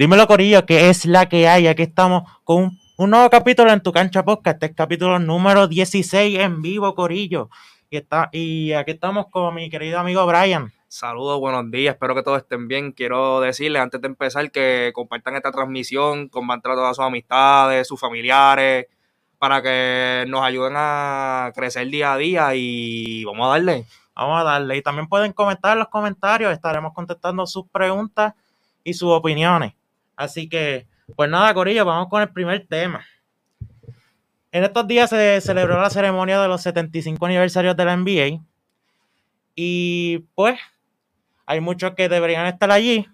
Dímelo, Corillo, que es la que hay. Aquí estamos con un, nuevo capítulo en tu cancha podcast. Este es capítulo número 16 en vivo, Corillo. Y, está, y aquí estamos con mi querido amigo Brian. Saludos, buenos días, espero que todos estén bien. Quiero decirles antes de empezar que compartan esta transmisión, compartan a todas sus amistades, sus familiares, para que nos ayuden a crecer día a día y vamos a darle. Vamos a darle. Y también pueden comentar en los comentarios, estaremos contestando sus preguntas y sus opiniones. Así que, pues nada, Corillo, vamos con el primer tema. En estos días se celebró la ceremonia de los 75 aniversarios de la NBA. Y pues hay muchos que deberían estar allí.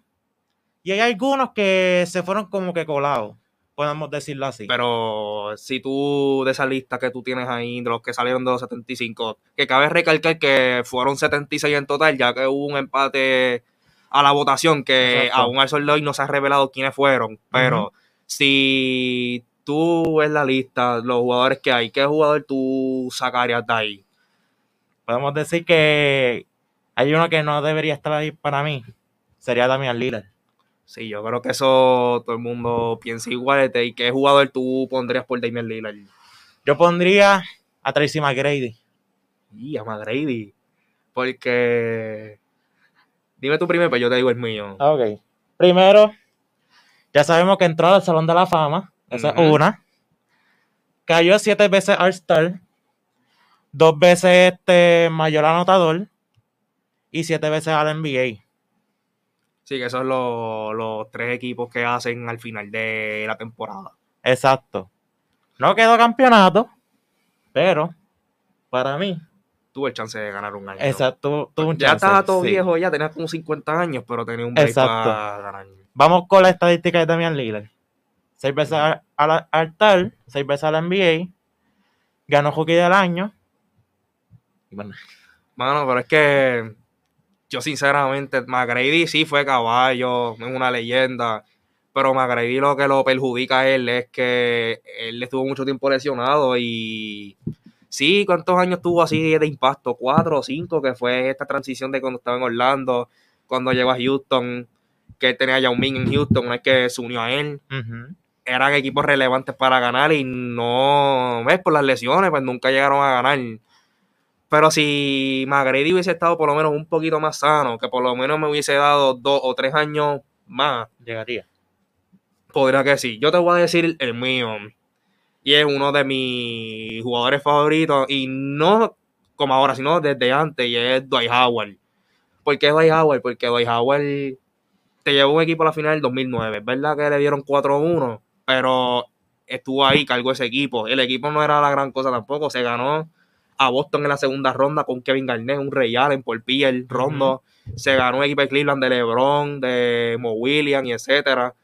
Y hay algunos que se fueron como que colados, podemos decirlo así. Pero si tú, de esa lista que tú tienes ahí, de los que salieron de los 75, que cabe recalcar que fueron 76 en total, ya que hubo un empate a la votación, que aún al sol de hoy no se ha revelado quiénes fueron. Pero si tú ves la lista, los jugadores que hay, ¿qué jugador tú sacarías de ahí? Podemos decir que hay uno que no debería estar ahí para mí. Sería Damian Lillard. Sí, yo creo que eso todo el mundo piensa igual. ¿Y qué jugador tú pondrías por Damian Lillard? Yo pondría a Tracy McGrady. Y a McGrady. Porque. Dime tu primero, pero yo te digo el mío. Ok. Primero, ya sabemos que entró al Salón de la Fama. Esa es una. Cayó siete veces All-Star. Dos veces este mayor anotador y siete veces al NBA. Sí, que son los, tres equipos que hacen al final de la temporada. Exacto. No quedó campeonato, pero para mí. Tuve el chance de ganar un año. Exacto, tuve un ya estaba todo viejo, ya tenía como 50 años, pero tenía un break para ganar. Vamos con la estadística de Damian Lillard. Seis veces al, al, seis veces al NBA, ganó hockey del año. Bueno. Mano, pero es que yo sinceramente, McGrady sí fue caballo, es una leyenda, pero McGrady lo que lo perjudica a él es que él estuvo mucho tiempo lesionado y sí, ¿cuántos años tuvo así de impacto? Cuatro o cinco, que fue esta transición de cuando estaba en Orlando, cuando llegó a Houston, que él tenía a Yao Ming en Houston, es que se unió a él. Eran equipos relevantes para ganar y no, ves, por las lesiones, pues nunca llegaron a ganar. Pero si McGrady hubiese estado por lo menos un poquito más sano, que por lo menos me hubiese dado dos o tres años más, llegaría. Podría que sí. Yo te voy a decir el mío. Y es uno de mis jugadores favoritos. Y no como ahora, sino desde antes. Y es Dwight Howard. ¿Por qué Dwight Howard? Porque Dwight Howard te llevó un equipo a la final del 2009. Es verdad que le dieron 4-1. Pero estuvo ahí, cargó ese equipo. El equipo no era la gran cosa tampoco. Se ganó a Boston en la segunda ronda con Kevin Garnett, un Ray Allen por Pierre, Rondo. Se ganó un equipo de Cleveland de LeBron, de Mo Williams y etcétera.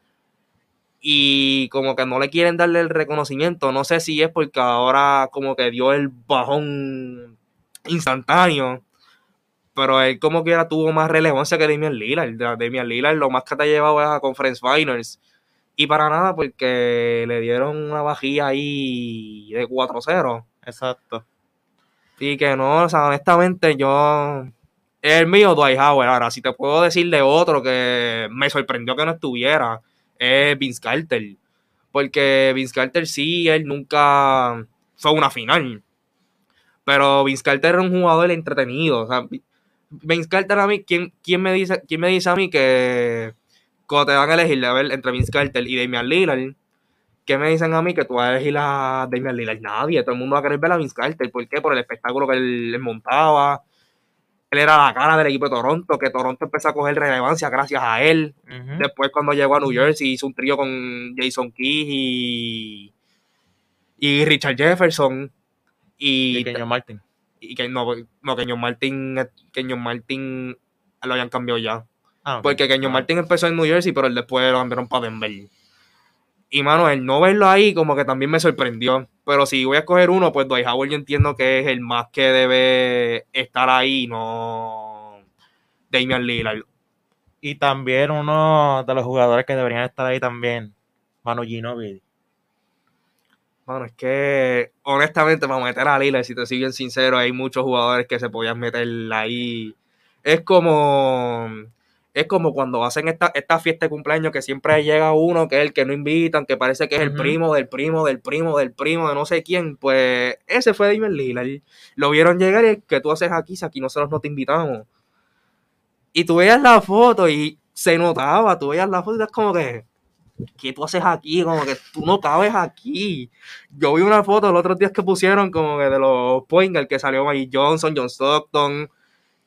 Y como que no le quieren darle el reconocimiento. No sé si es porque ahora como que dio el bajón instantáneo. Pero él como que tuvo más relevancia que Damian Lillard. Damian Lillard lo más que te ha llevado es a Conference Finals. Y para nada porque le dieron una vajilla ahí de 4-0. Exacto. Y que no, o sea, honestamente yo... El mío, Dwight Howard. Ahora, si te puedo decir de otro que me sorprendió que no estuviera, es Vince Carter. Porque Vince Carter sí, él nunca fue una final. Pero Vince Carter era un jugador entretenido. O sea, Vince Carter a mí, ¿quién, quién, me dice, ¿quién me dice a mí que cuando te van a elegir a ver, entre Vince Carter y Damian Lillard, ¿Qué me dicen a mí que tú vas a elegir a Damian Lillard? Nadie, todo el mundo va a querer ver a Vince Carter. ¿Por qué? Por el espectáculo que él, montaba. Él era la cara del equipo de Toronto, que Toronto empezó a coger relevancia gracias a él. Después, cuando llegó a New Jersey, hizo un trío con Jason Key y, y Richard Jefferson. Y, y Kenyon Martin. Y que no, no Kenyon Martin, Kenyon Martin lo habían cambiado ya. Ah, Porque Kenyon ah. Martin empezó en New Jersey, pero él después lo cambiaron para Denver. Y mano, el no verlo ahí como que también me sorprendió. Pero si voy a escoger uno, pues Dwight Howard yo entiendo que es el más que debe estar ahí, no Damian Lillard. Y también uno de los jugadores que deberían estar ahí también, Manu Ginobili. Bueno, es que honestamente para meter a Lillard, si te soy bien sincero, hay muchos jugadores que se podían meter ahí. Es como es como cuando hacen esta, esta fiesta de cumpleaños que siempre llega uno que es el que no invitan, que parece que es el primo del primo del primo del primo de no sé quién. Pues ese fue Damian Lillard. Lo vieron llegar y que tú haces aquí si aquí nosotros no te invitamos. Y tú veías la foto y se notaba, tú veías la foto y es como que, ¿qué tú haces aquí? Como que tú no cabes aquí. Yo vi una foto los otros días que pusieron como que de los Poingal que salió Mike Johnson, John Stockton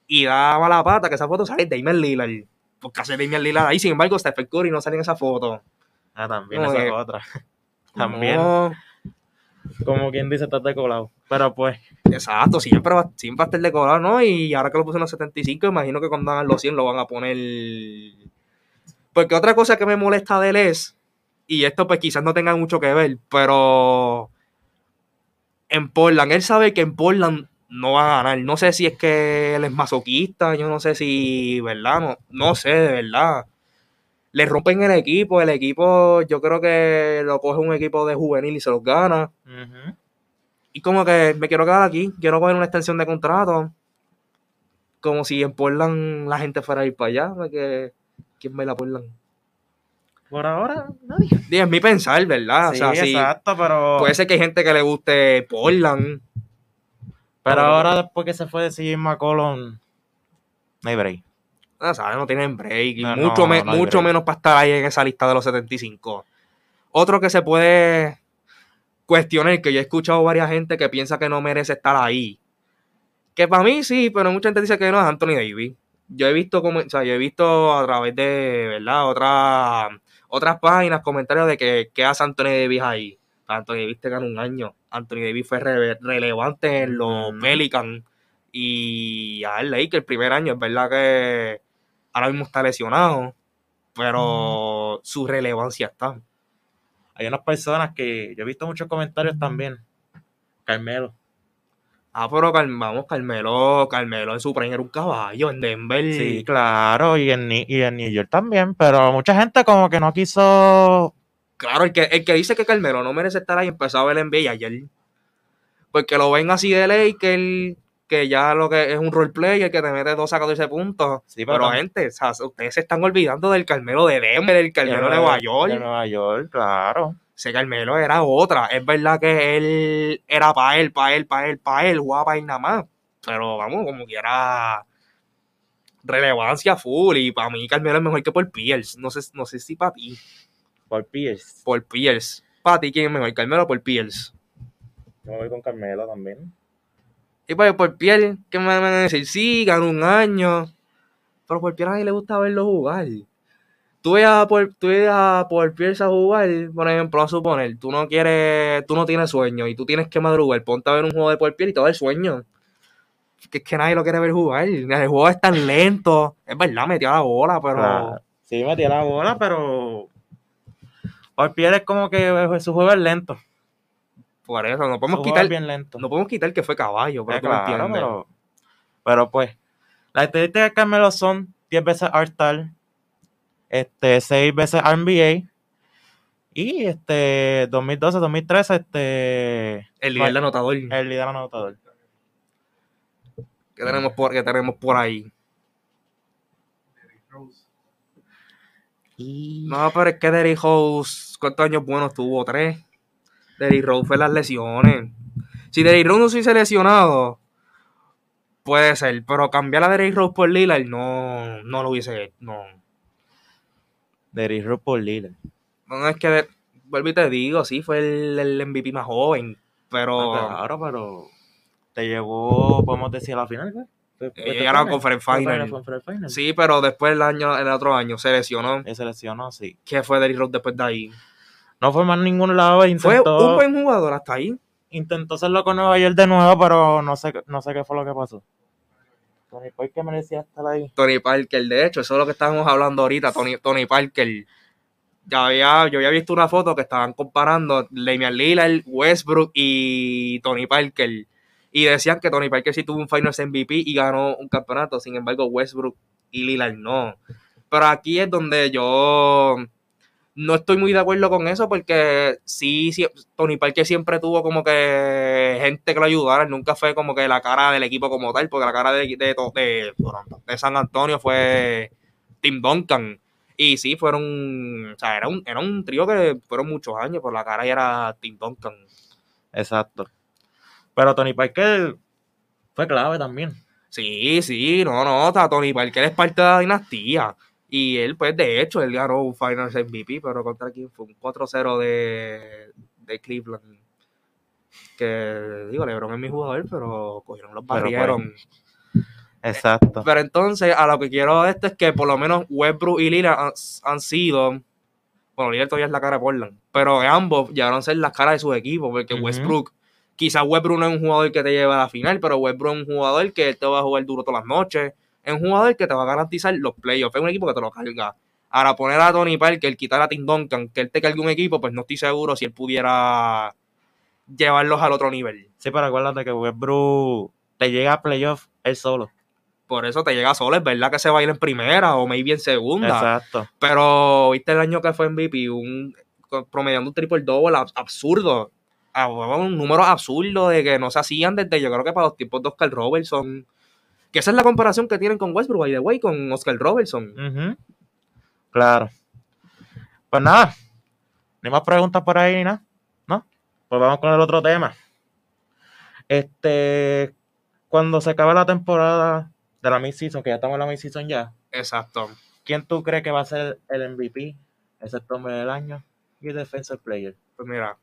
y daba la pata que esa foto sale Damian Lillard. Porque hace ahí, sin embargo, Stephen Curry no sale en esa foto. Ah, también esa que- es otra. También, No, como quien dice, estás de colado. Pero pues, exacto, siempre va, siempre va a estar decorado, ¿no? Y ahora que lo pusieron a 75, imagino que cuando hagan los 100 lo van a poner. Porque otra cosa que me molesta de él es, y esto pues quizás no tenga mucho que ver, pero en Portland, él sabe que en Portland no va a ganar. No sé si es que él es masoquista, yo no sé si, ¿verdad? No, no sé, de verdad. Le rompen el equipo, el equipo yo creo que lo coge un equipo de juvenil y se los gana. Y como que me quiero quedar aquí, quiero coger una extensión de contrato. Como si en Portland la gente fuera a ir para allá. Porque, ¿quién baila Portland? por ahora, nadie. Es mi pensar, ¿verdad? sí, o sea, sí, exacto, pero, puede ser que hay gente que le guste Portland. Pero ahora después que se fue de CJ McCollum, no hay break. No, ¿sabes? No tienen break. y No, mucho no, me- mucho break. menos para estar ahí en esa lista de los 75. Otro que se puede cuestionar, que yo he escuchado varias gente que piensa que no merece estar ahí. Que para mí sí, pero mucha gente dice que no es Anthony Davis. Yo he visto como, o sea, yo he visto a través de, ¿verdad? Otras otras páginas, comentarios de que, que hace Anthony Davis ahí. Anthony Davis te ganó un año. Anthony Davis fue re- relevante en los Ujú. Pelicans y a él que el primer año es verdad que ahora mismo está lesionado, pero su relevancia está. Hay unas personas que yo he visto muchos comentarios también. Carmelo. Ah, pero vamos, Carmelo, Carmelo en su prime era un caballo en Denver. Sí, claro, y en, y en New York también, pero mucha gente como que no quiso Claro, el que, el que dice que Carmelo no merece estar ahí empezó a ver el NBA ayer. Porque lo ven así de ley que él, que ya lo que es un roleplayer que te mete 12 a 14 puntos. Sí, pero, gente, o sea, ustedes se están olvidando del Carmelo de Denver, del Carmelo de Nueva York. De Nueva York, claro. Ese Carmelo era otra. Es verdad que él era para él, para él, para él, para él, jugaba para él nada más. Pero vamos, como que era relevancia full. Y para mí Carmelo es mejor que por Pierce. No sé, no sé si para ti. Por Pierce. Por Pierce. Para ti, ¿quién es mejor? Carmelo o por Pierce. Yo me voy con Carmelo también. Y pues por Pierce, ¿qué me van a decir? Sí, ganó un año. Pero por Pierce a nadie le gusta verlo jugar. Tú ves a por, tú ves a por Pierce a jugar, por ejemplo, a suponer, tú no quieres, tú no tienes sueño y tú tienes que madrugar, ponte a ver un juego de por Pierce y te va el sueño. Que es que nadie lo quiere ver jugar. El juego es tan lento. Es verdad, metió la bola, pero. Claro. Sí, metía la bola, pero por Pierce es como que su juego es lento. Por eso, no Su podemos juego quitar. es bien lento. No podemos quitar que fue caballo, pero Eh, claro, entiendes. pero, pero pues, las estadísticas de Carmelo son 10 veces All-Star, este, 6 veces NBA y este 2012, 2013, este El líder de anotador. el líder anotador. que tenemos por, que tenemos por ahí. Y No, pero es que Derrick Rose, ¿cuántos años buenos tuvo? Tres. Derrick Rose fue las lesiones. Si Derrick Rose no se hubiese lesionado, puede ser, pero cambiar a Derrick Rose por Lillard no, no lo hubiese no. Derrick Rose por Lillard. No es que, vuelvo y te digo, sí, fue el, el MVP más joven, pero Ah, claro, pero te llevó, podemos decir, a la final, ¿verdad? Fue- fue Ellos este llegaron a final. Conference Fue Final. Conference Final. sí, pero después el año, el otro año se lesionó. Él se lesionó, sí. ¿Qué fue Derrick Rose después de ahí? No fue más ningún lado. Fue Intentó, un buen jugador hasta ahí. intentó hacerlo con Nueva York de nuevo, pero no sé, no sé qué fue lo que pasó. Tony Parker merecía estar ahí. Tony Parker, de hecho, eso es lo que estábamos hablando ahorita, Tony, Tony Parker. Ya había, yo había visto una foto que estaban comparando Damian Lillard, Westbrook y Tony Parker. Y decían que Tony Parker sí tuvo un Finals MVP y ganó un campeonato. Sin embargo, Westbrook y Lillard no. Pero aquí es donde yo no estoy muy de acuerdo con eso porque sí, sí, Tony Parker siempre tuvo como que gente que lo ayudara. Nunca fue como que la cara del equipo como tal, porque la cara de, de, San Antonio fue Tim Duncan. Y sí, fueron, o sea, era un, era un trío que fueron muchos años, por la cara y era Tim Duncan. Exacto. Pero Tony Parker fue clave también. Sí, sí, no, no, está Tony Parker es parte de la dinastía. Y él, pues, de hecho, él ganó un Finals MVP, pero contra quién fue un 4-0 de, de Cleveland. Que, digo, LeBron es mi jugador, pero cogieron los pues, barrieron. Exacto. Pero entonces, a lo que quiero de esto es que por lo menos Westbrook y Lillard han, han sido. Bueno, Lillard todavía es la cara de Portland. Pero ambos llegaron a ser las caras de su equipo. Porque. Westbrook, quizás Westbrook no es un jugador que te lleve a la final, pero Westbrook es un jugador que te va a jugar duro todas las noches. Es un jugador que te va a garantizar los playoffs. Es un equipo que te lo carga. Ahora, poner a Tony Parker, quitar a Tim Duncan, que él te cargue un equipo, pues no estoy seguro si él pudiera llevarlos al otro nivel. Sí, pero acuérdate que Westbrook te llega a playoff él solo. Por eso te llega solo. Es verdad que se va a ir en primera o maybe en segunda. Exacto. Pero viste el año que fue MVP, un promediando un triple double ab- absurdo. Un número absurdo de que no se hacían desde yo creo que para los tiempos de Oscar Robertson. Que esa es la comparación que tienen con Westbrook, by the way, con Oscar Robertson. Claro. Pues nada. Ni más preguntas por ahí, ni nada. ¿No? Pues vamos con el otro tema. Este. Cuando se acabe la temporada de la mid-season, que ya estamos en la mid-season ya, Exacto. ¿quién tú crees que va a ser el MVP, el sexto hombre del año y el defensive player? Pues mira,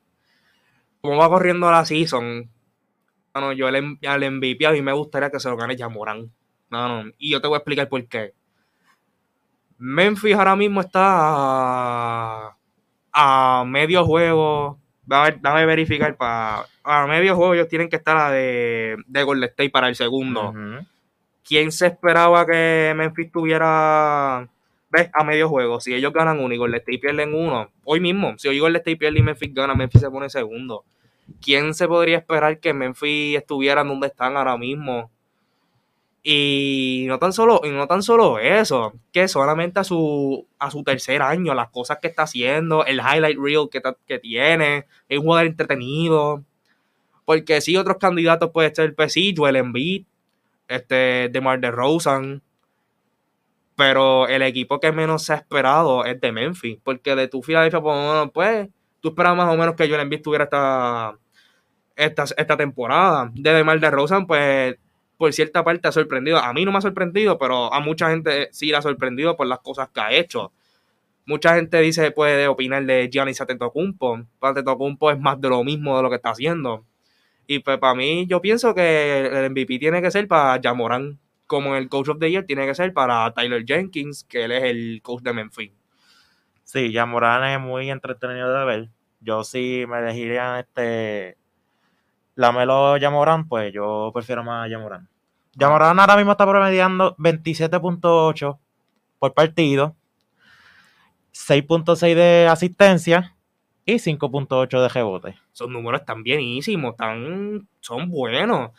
como va corriendo la season, bueno, yo al MVP a mí me gustaría que se lo gane Jamoran. No, no, y yo te voy a explicar por qué. Memphis ahora mismo está a, a medio juego. Dame, dame verificar para. A medio juego ellos tienen que estar a de, de Golden State para el segundo. ¿Quién se esperaba que Memphis tuviera ves, a medio juego? Si ellos ganan uno y Golden State pierden uno, hoy mismo, si hoy Golden State pierde y Memphis gana, Memphis se pone segundo. ¿Quién se podría esperar que Memphis estuviera donde están ahora mismo? Y no tan solo, y no tan solo eso, que solamente a su, a su tercer año, las cosas que está haciendo, el highlight reel que, que tiene, es un jugador entretenido. Porque sí, otros candidatos puede ser sí, Joel Embiid, este, DeMar DeRozan, pero el equipo que menos se ha esperado es de Memphis, porque de tu Filadelfia, pues, pues, tú esperabas más o menos que Joel Embiid tuviera esta, esta, esta temporada. De DeMar pues, por cierta parte ha sorprendido. A mí no me ha sorprendido, pero a mucha gente sí la ha sorprendido por las cosas que ha hecho. Mucha gente dice, puede opinar de Giannis Antetokounmpo. Antetokounmpo es más de lo mismo de lo que está haciendo. Y pues para mí, yo pienso que el MVP tiene que ser para Jamoran, como el Coach of the Year tiene que ser para Tyler Jenkins, que él es el coach de Memphis. Sí, ya Morán es muy entretenido de ver. Yo sí me elegiría este Lamelo Yamorán, pues yo prefiero más a Yamorán. Yamorán ahora mismo está promediando 27.8 por partido, 6.6 de asistencia y 5.8 de rebote. Esos números están bienísimos, están, son buenos.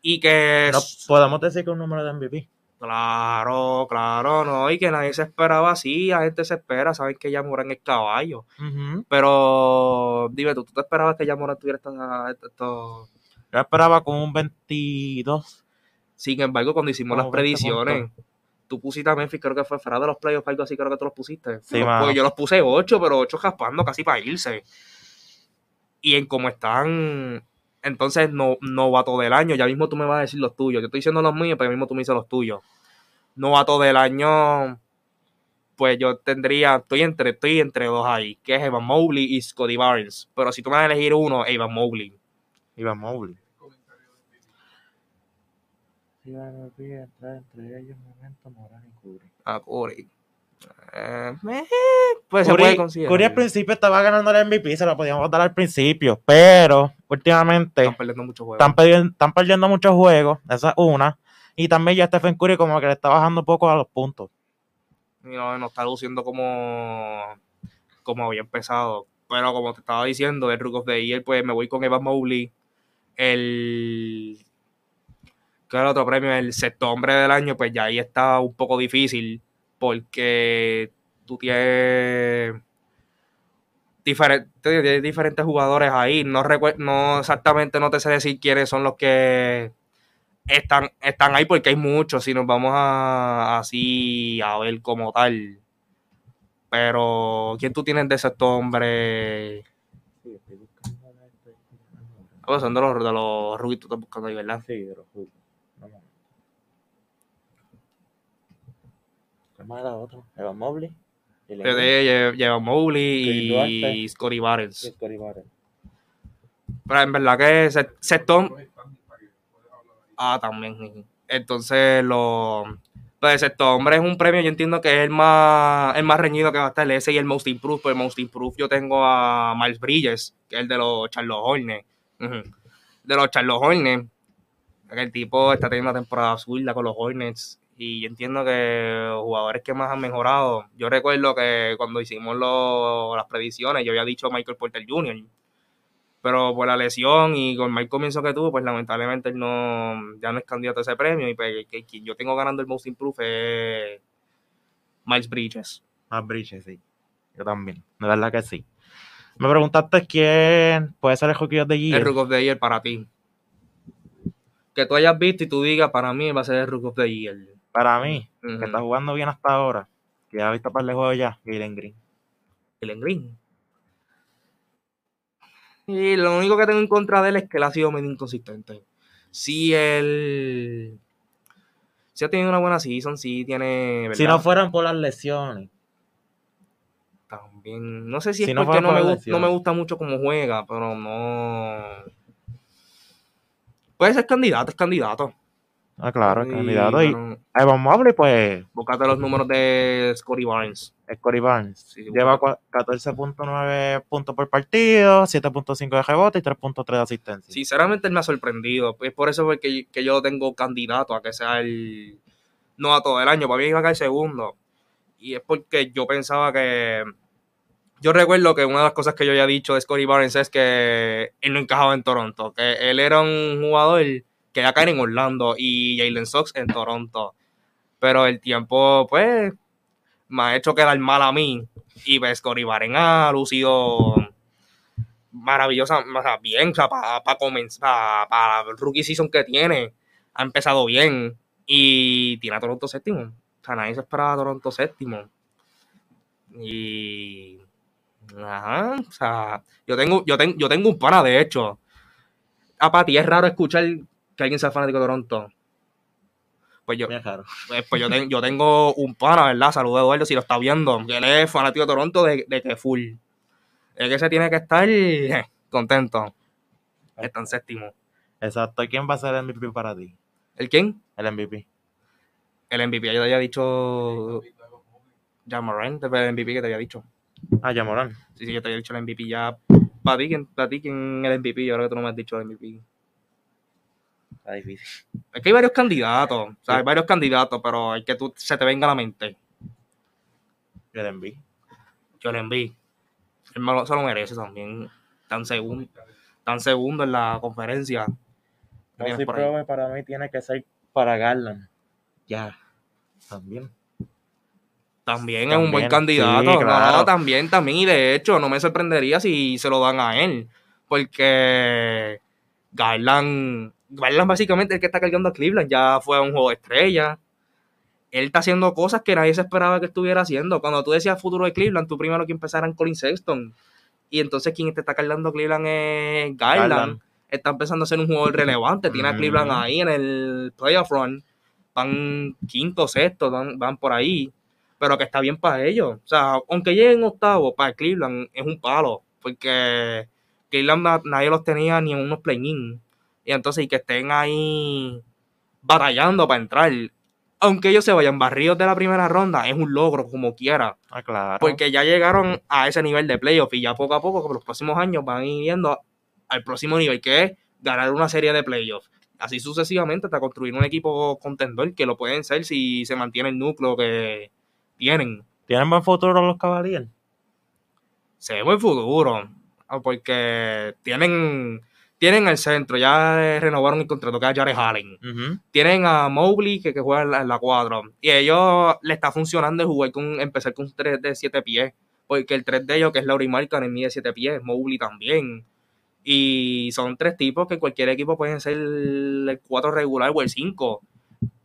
Y que No podemos decir que es un número de MVP. Claro, claro, no, y que nadie se esperaba así, la gente se espera, saben que Yamoran es caballo. Ujú. Pero dime tú, ¿tú te esperabas que Yamoran tuviera esta- esta- esto? Yo esperaba con un 22. Sin embargo, cuando hicimos Como las 20 predicciones, tú pusiste a Memphis, creo que fue fuera de los playoffs, algo así, creo que tú los pusiste. Sí, Yo- mano. pues yo los puse 8, pero 8 jaspando casi para irse. Y en cómo están, entonces no, novato del año, ya mismo tú me vas a decir los tuyos. Yo estoy diciendo los míos, pero ya mismo tú me dices los tuyos. Novato del año, pues yo tendría, estoy entre, estoy entre dos ahí, que es Evan Mobley y Scotty Barnes. Pero si tú me vas a elegir uno, Evan Mobley. Iba Mobley. Entrar entre ellos Momento, Morán y Curry. A Curry. Eh, pues se puede Curry, considerar. Curry al principio estaba ganando el MVP, se lo podíamos dar al principio, pero últimamente Están perdiendo muchos juegos. están, perdiendo, están perdiendo muchos juegos, esa es una, y también ya Stephen Curry como que le está bajando un poco a los puntos. y no, no está luciendo como, como había empezado. Pero como te estaba diciendo, el Rook of the Year, pues me voy con Evan Mobley. El. ¿Qué era el otro premio? El sexto hombre del año, pues ya ahí está un poco difícil. Porque tú tienes diferentes, diferentes jugadores ahí. No, no exactamente no te sé decir quiénes son los que están, están ahí porque hay muchos, si nos vamos a así a ver como tal. Pero, ¿quién tú tienes de ese hombre? Sí, estoy buscando la este- Ah, son de los, de los rookies, tú estás buscando ahí, ¿verdad? Sí, de los Hulk. ¿Cómo era otro? Evan Mobley. Y Mowgli Kevin y. Scotty Barnes. y Scotty Barnes. Pero en verdad que se, Sexton. Ah, también. Entonces, lo. Pues Sexton, hombre, es un premio. Yo entiendo que es el más, el más reñido que va a estar ese y el Most Improved. Pues el Most Improved yo tengo a Miles Bridges, que es el de los Charlotte Hornets. De los Charlotte Hornets. El tipo está teniendo una temporada azul con los Hornets. Y yo entiendo que los jugadores que más han mejorado. Yo recuerdo que cuando hicimos lo- las predicciones, yo había dicho Michael Porter Jr pero por la lesión y con mal comienzo que tuvo, pues lamentablemente él no, ya no es candidato a ese premio y pues, que, quien yo tengo ganando el Most Improved es Miles Bridges. Más Bridges, sí. Yo también. De verdad que sí. Me preguntaste quién puede ser el Hockey of the Year. El Rook of the Year para ti. Que tú hayas visto y tú digas, para mí va a ser el Rook of the Year. Para mí, que está jugando bien hasta ahora, que ya ha visto par de juegos ya, Galen Green. El Green. Y lo único que tengo en contra de él es que él ha sido medio inconsistente. Sí, él... Sí ha tenido una buena season, sí tiene... Si no fueran por las lesiones. También, no sé si, Si es no porque no por me, la gu- lesión. no me gusta mucho cómo juega, pero no. Puede ser candidato, es candidato. Ah, claro, candidato. Y pero Evan Mobley, pues, Búscate los números de Scotty Barnes. Scotty Barnes. Sí, Lleva cua- 14.9 puntos por partido, 7.5 de rebote y 3.3 de asistencia. Sinceramente, él me ha sorprendido. Es por eso que, que yo tengo candidato a que sea el novato del año. Para mí iba a caer segundo. Y es porque yo pensaba que. Yo recuerdo que una de las cosas que yo había dicho de Scotty Barnes es que él no encajaba en Toronto. Que él era un jugador que iba a caer en Orlando y Jalen Sox en Toronto. Pero el tiempo, pues, me ha hecho quedar mal a mí. Y pues, Scotty Barnes ha lucido maravillosa, o sea, bien, o sea, para comenzar, para el rookie season que tiene, ha empezado bien y tiene a Toronto séptimo. O sea, nadie se esperaba a Toronto séptimo. Y. Ajá, o sea, yo tengo, yo tengo, yo tengo un pana, de hecho. A Pati, es raro escuchar que alguien sea fanático de Toronto. Pues yo, raro. pues, pues yo, ten- yo tengo un pana, ¿verdad? Saludos a Eduardo si lo está viendo. Que él es fanático de Toronto de, de que full. Es que se tiene que estar eh, contento. Está en séptimo. Exacto. ¿Quién va a ser el MVP para ti? ¿El quién? El MVP. El MVP. Yo te había dicho. Ya Morant, el MVP que te había dicho. Ah, Yamorán. Sí, sí, yo te había dicho el MVP ya. Para ti, ¿quién, para ti, ¿quién es el MVP? Yo creo que tú no me has dicho el MVP. Está difícil. Es que hay varios candidatos. O sea, hay varios candidatos, pero hay que tú se te venga a la mente. El MVP. Yo el MVP. Él se lo merece también. Tan segundo, tan segundo en la conferencia. ¿Qué tienes Mossy por ahí? Prove para mí tiene que ser para Garland. Ya. También. También, es un buen candidato. sí, claro. No, también, también. Y de hecho, no me sorprendería si se lo dan a él. Porque Garland, Garland básicamente es el que está cargando a Cleveland. Ya fue a un juego de estrella. Él está haciendo cosas que nadie se esperaba que estuviera haciendo. Cuando tú decías futuro de Cleveland, tú primero que empezar en Colin Sexton. Y entonces quien te está cargando a Cleveland es Garland. Garland. Está empezando a ser un jugador relevante. Tiene a. Cleveland ahí en el playoff run. Van quinto, sexto, van, van por ahí pero que está bien para ellos. O sea, aunque lleguen octavo, para Cleveland es un palo, porque Cleveland na- nadie los tenía ni en unos play-in. Y entonces, y que estén ahí batallando para entrar, aunque ellos se vayan barridos de la primera ronda, es un logro como quiera, Ah, claro. porque ya llegaron a ese nivel de playoff y ya poco a poco, por los próximos años, van yendo al próximo nivel, que es ganar una serie de playoffs. Así sucesivamente hasta construir un equipo contendor que lo pueden ser si se mantiene el núcleo que tienen. ¿Tienen buen futuro los Cavaliers? Se ve buen futuro. Porque tienen, tienen el centro, ya renovaron el contrato que es Jared Allen. Tienen a Mobley que, que juega en la, en la 4. Y a ellos le está funcionando jugar con, empezar con un 3 de 7 pies. Porque el 3 de ellos, que es Laurie Markkanen, mide 7 pies. Mobley también. Y son tres tipos que cualquier equipo pueden ser el 4 regular o el 5.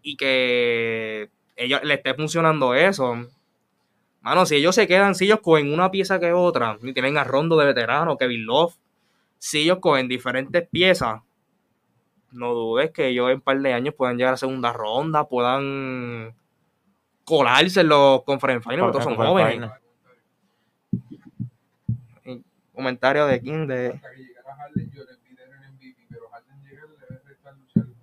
Y que ellos le esté funcionando eso. Mano, si ellos se quedan, si ellos cogen una pieza que otra, y tienen a Rondo de veterano, Kevin Love, si ellos cogen diferentes piezas, no dudes que ellos en un par de años puedan llegar a segunda ronda, puedan colarse en los conference finals, porque son jóvenes. Comentario de King de. Hasta que llegara Harden, yo le pide el MVP, pero Harden llega le debe restar luchar el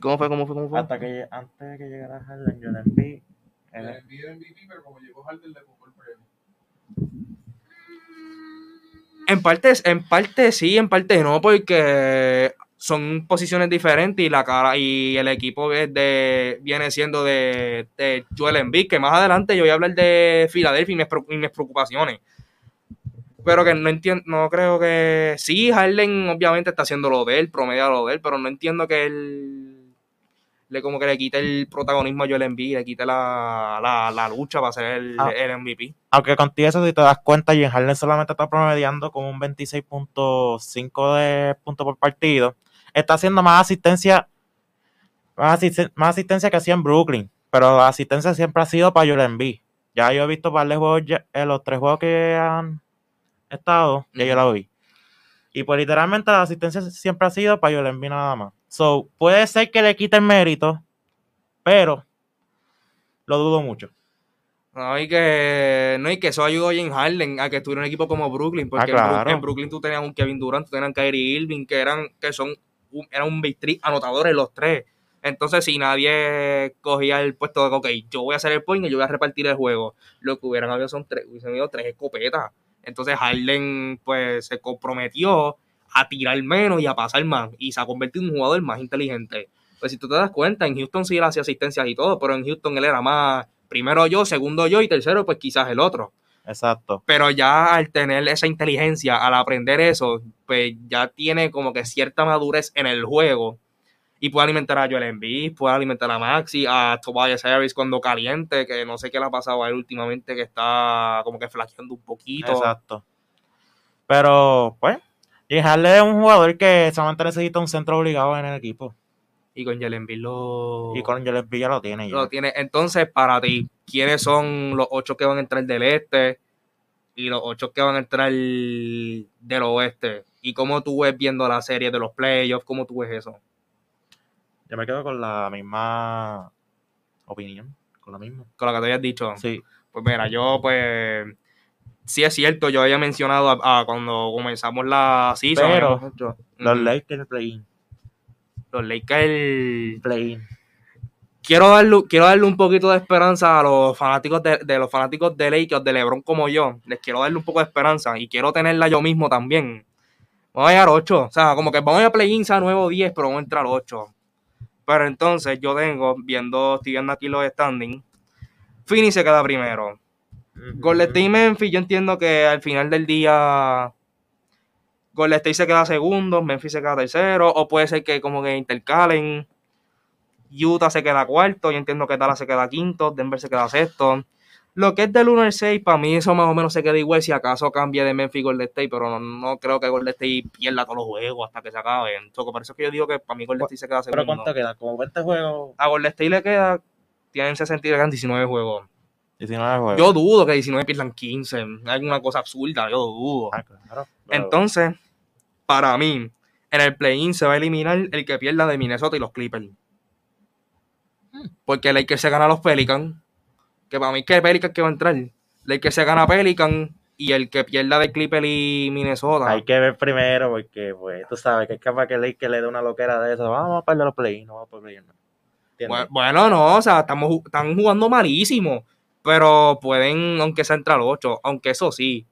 ¿Cómo fue? ¿Cómo fue? ¿Cómo fue? Hasta que antes de que llegara Harden, yo le envié. Le envié el MVP, pero como llegó Harden, le pongo el premio. En parte, en parte sí, en parte no, porque son posiciones diferentes y la cara y el equipo de, viene siendo de, de Joel que más adelante yo voy a hablar de Filadelfia y mis, preocupaciones pero que no entiendo, no creo que. Sí, Harden obviamente está haciendo lo de él, promedio lo de él, pero no entiendo que él le como que le quite el protagonismo a Joel Embiid, le quite la, la, lucha para ser el, ah. el, MVP. Aunque contigo eso, si te das cuenta, Jim Harden solamente está promediando como un 26.5 de puntos por partido. Está haciendo más asistencia, más, asistencia que hacía en Brooklyn, pero la asistencia siempre ha sido para Joel Embiid. Ya yo he visto varios juegos, en los tres juegos que han estado, y yo la vi. Y pues literalmente la asistencia siempre ha sido para Joel Embiid nada más. So, puede ser que le quite el mérito, pero lo dudo mucho. No, hay que, no, y que eso ayudó a Harden a que estuviera un equipo como Brooklyn, porque ah, en, Brooklyn, tú tenías un Kevin Durant, tú tenías un Kyrie Irving, que eran, que son, un, eran un anotadores los tres. Entonces, si nadie cogía el puesto de, ok, yo voy a hacer el point y yo voy a repartir el juego, lo que hubieran habido son tres, hubiesen habido tres escopetas. Entonces Harden pues se comprometió a tirar menos y a pasar más y se ha convertido en un jugador más inteligente. Pues si tú te das cuenta, en Houston sí él hacía asistencias y todo, pero en Houston él era más primero yo, segundo yo y tercero pues quizás el otro. Exacto. Pero ya al tener esa inteligencia, al aprender eso, pues ya tiene como que cierta madurez en el juego y puede alimentar a Joel Embiid, puede alimentar a Maxi, a Tobias Harris cuando caliente, que no sé qué le ha pasado a él últimamente, que está como que flaqueando un poquito. Exacto. Pero, pues, y Harley es un jugador que solamente necesita un centro obligado en el equipo. Y con Embiid lo... Y con Embiid ya lo tiene. Lo tiene. Entonces, para ti, ¿quiénes son los ocho que van a entrar del este y los ocho que van a entrar del oeste? ¿Y cómo tú ves viendo la serie de los playoffs? ¿Cómo tú ves eso? Yo me quedo con la misma opinión, con la misma. Con lo que te habías dicho. Sí. Pues mira, yo pues sí es cierto, yo había mencionado a, cuando comenzamos la season. Pero los Lakers play-in. Los Lakers play-in. Quiero darle, quiero darle un poquito de esperanza a los fanáticos de, de, los fanáticos de Lakers, de LeBron como yo. Les quiero darle un poco de esperanza y quiero tenerla yo mismo también. Vamos a llegar a 8. O sea, como que vamos a play-in a nuevo 10, pero vamos a entrar a 8. Pero entonces yo tengo, viendo, estoy viendo aquí los standings, Fini se queda primero. Golden State y Memphis, yo entiendo que al final del día Golden State se queda segundo, Memphis se queda tercero, o puede ser que como que intercalen. Utah se queda cuarto, yo entiendo que Dallas se queda quinto, Denver se queda sexto. Lo que es del 1 al 6, para mí eso más o menos se queda igual si acaso cambia de Memphis y Golden State, pero no, creo que Golden State pierda todos los juegos hasta que se acaben. por eso es que yo digo que para mí Golden State se queda segundo. ¿Pero cuánto queda? ¿Como 20 juegos? A Golden State le queda, tienen 60 y 19 juegos. 19 juegos. Yo dudo que 19 pierdan 15. Hay una cosa absurda, yo dudo. Ah, claro, Entonces, para mí, en el play-in se va a eliminar el que pierda de Minnesota y los Clippers. Hmm. Porque el que se gana a los Pelicans que para mí que Pelican que va a entrar. El que se gana Pelican y el que pierda de Clipper y Minnesota. Hay que ver primero porque, pues, tú sabes que es capaz que el que le dé una loquera de eso. Vamos a perder los play no vamos a perder. No. Bueno, no, o sea, estamos, están jugando malísimo. Pero pueden, aunque sea entrar 8, aunque eso sí,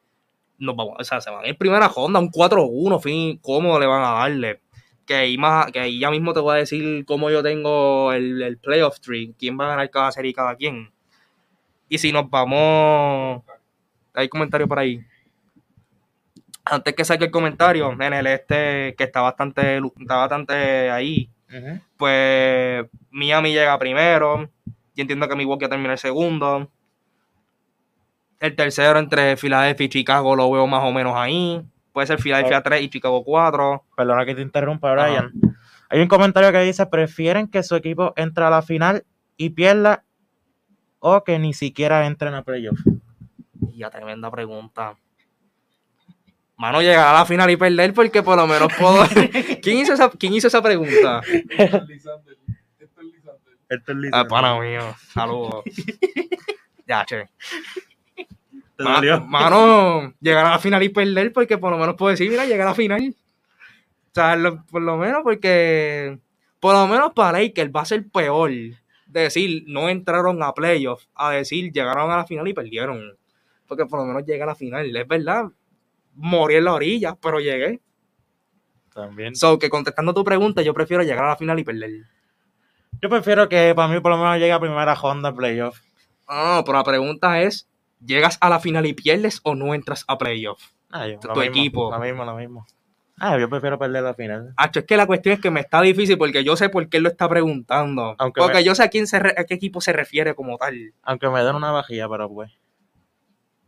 nos vamos, o sea, se van a ir primera ronda, un 4-1, fin, cómo le van a darle. Que ahí, más, que ahí ya mismo te voy a decir cómo yo tengo el, el playoff tree, quién va a ganar cada serie y cada quien. Y si nos vamos, hay comentario por ahí. Antes que saque el comentario, en el este, que está bastante, está bastante ahí, pues Miami llega primero. Y entiendo que Milwaukee termina el segundo. El tercero entre Filadelfia y Chicago lo veo más o menos ahí. puede ser Philadelphia 3 y Chicago 4. Perdona que te interrumpa, Ajá. Brian. Hay un comentario que dice, prefieren que su equipo entre a la final y pierda o que ni siquiera entren a playoff. Ya tremenda pregunta. Mano, llegar a la final y perder porque por lo menos puedo... ¿Quién hizo esa, quién hizo esa pregunta? Esto es Lisander. Esto es Lisander. Esto es Ah, pana mío. Saludos. ya, che. ¿Te Ma- dolió? Mano, llegar a la final y perder porque por lo menos puedo decir, mira, llegar a la final. O sea, lo- por lo menos porque... Por lo menos para Lakers va a ser peor decir no entraron a playoffs a decir llegaron a la final y perdieron. Porque por lo menos llegué a la final. Es verdad, morí en la orilla, pero llegué. También. So, que contestando tu pregunta, yo prefiero llegar a la final y perder. Yo prefiero que para mí por lo menos llegue a primera ronda en playoff. Ah, pero la pregunta es, ¿llegas a la final y pierdes o no entras a playoffs? Ah, yo, Tu lo mismo, equipo. Lo mismo, lo mismo. Ah, yo prefiero perder la final. Hacho, es que la cuestión es que me está difícil porque yo sé por qué él lo está preguntando. Aunque porque me- yo sé a quién se re- a qué equipo se refiere como tal. Aunque me den una vajilla, pero pues.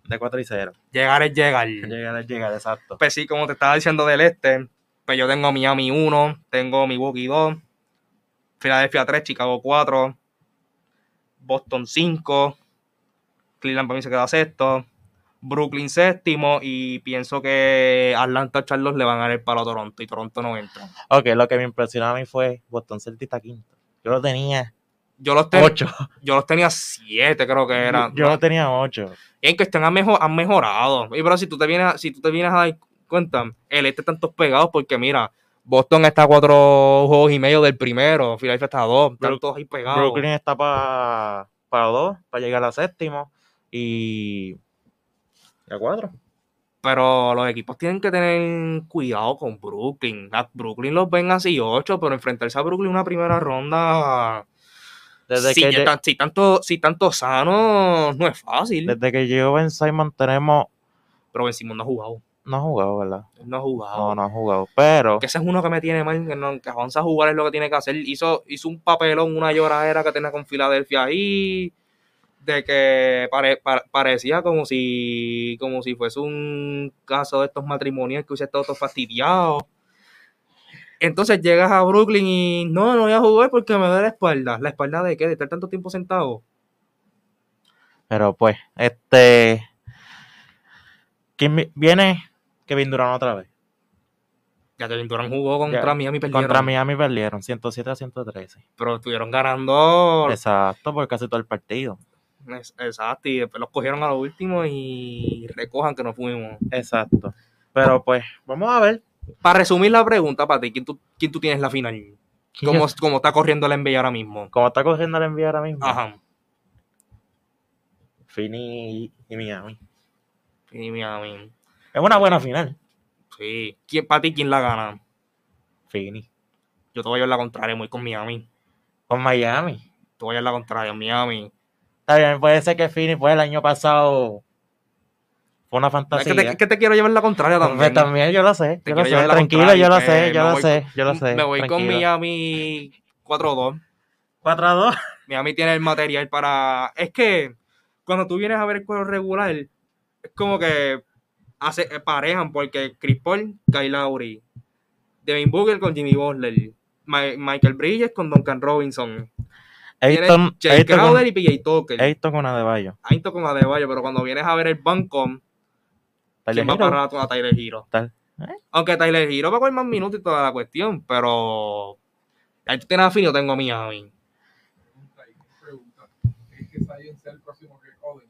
De 4 y 0. Llegar es llegar. Llegar es llegar, exacto. Pues sí, como te estaba diciendo del este, pues yo tengo Miami 1, tengo Milwaukee 2, Philadelphia 3, Chicago 4, Boston 5, Cleveland para mí se queda sexto, Brooklyn séptimo y pienso que Atlanta o Charlotte le van a dar el palo a Toronto y Toronto no entra. Ok, lo que me impresionó a mí fue Boston Celtics está quinto. Yo lo tenía Yo los, ten- 8. yo los tenía 7 creo que eran. Yo lo tenía 8. Y en cuestión han, mejo- han mejorado. Y pero si tú te vienes, si tú te vienes a dar cuenta, el este están todos pegados porque mira, Boston está a cuatro juegos y medio del primero, Philadelphia está a dos, están todos ahí pegados. Brooklyn está para para 2, para llegar a séptimo. Y. y a 4. Pero los equipos tienen que tener cuidado con Brooklyn. A Brooklyn los ven así ocho, pero enfrentarse a Brooklyn en una primera ronda. Desde, si, que, ya lle- tan- si tanto, si tanto sano, no es fácil. desde que llegó Ben Simon tenemos. Pero Ben Simmons no ha jugado. No ha jugado, ¿verdad? No ha jugado. No, no ha jugado. Pero. Que ese es uno que me tiene mal, que, no, que avanza a jugar es lo que tiene que hacer. Hizo, hizo un papelón, una lloradera que tenía con Filadelfia ahí, de que pare- pa- parecía como si, como si fuese un caso de estos matrimonios que hubiese estado todo fastidiado. Entonces llegas a Brooklyn y no, no voy a jugar porque me duele la espalda. ¿La espalda de qué? ¿De estar tanto tiempo sentado? Pero pues, este. ¿Quién vi- viene? Kevin Durant otra vez. Ya que Durant jugó contra Ya, Miami, perdieron. Contra Miami perdieron, 107 a 113. Pero estuvieron ganando. Exacto, por casi todo el partido. Es- Exacto, y después los cogieron a lo último y recojan que nos fuimos. Exacto. Pero pues, vamos a ver. Para resumir la pregunta, para ti, ¿quién tú, quién tú tienes en la final? ¿Cómo, cómo está corriendo la NBA ahora mismo? Como está cogiendo el envío ahora mismo. Ajá. Fini y, Miami. Y Miami. Es una buena final. Sí. ¿Quién, para ti, quién la gana? Fini. Yo te voy a llevar la contraria, muy con Miami. Con Miami. Te voy a llevar la contraria, Miami. Está bien, puede ser que Fini pues el año pasado fue una Es fantasía. que te, es que te quiero llevar la contraria Pues también. también yo lo sé. Te Yo lo sé. Tranquilo, yo lo sé, yo me lo voy sé, yo lo sé. Me voy con. Miami 4-2. 4 a 2. Miami tiene el material para. Es que cuando tú vienes a ver el cuadro regular, es como que hace, parejan, porque Chris Paul, Kyle Lowry, Devin Booker con Jimmy Butler, Michael Bridges con Duncan Robinson, Ayton, Jay Ayton Crowder con, y PJ Tucker. Ayton con Adebayo. Ayton con Adebayo, pero cuando vienes a ver el banco, ¿quién va a Tyler Hero. parar a Tyler Hero? Tal. ¿Eh? Aunque Tyler Hero va a coger más minutos y toda la cuestión, pero ahí tú tienes a Fino, tengo a Miami. ¿Es que Zion sea el próximo Greg Oden?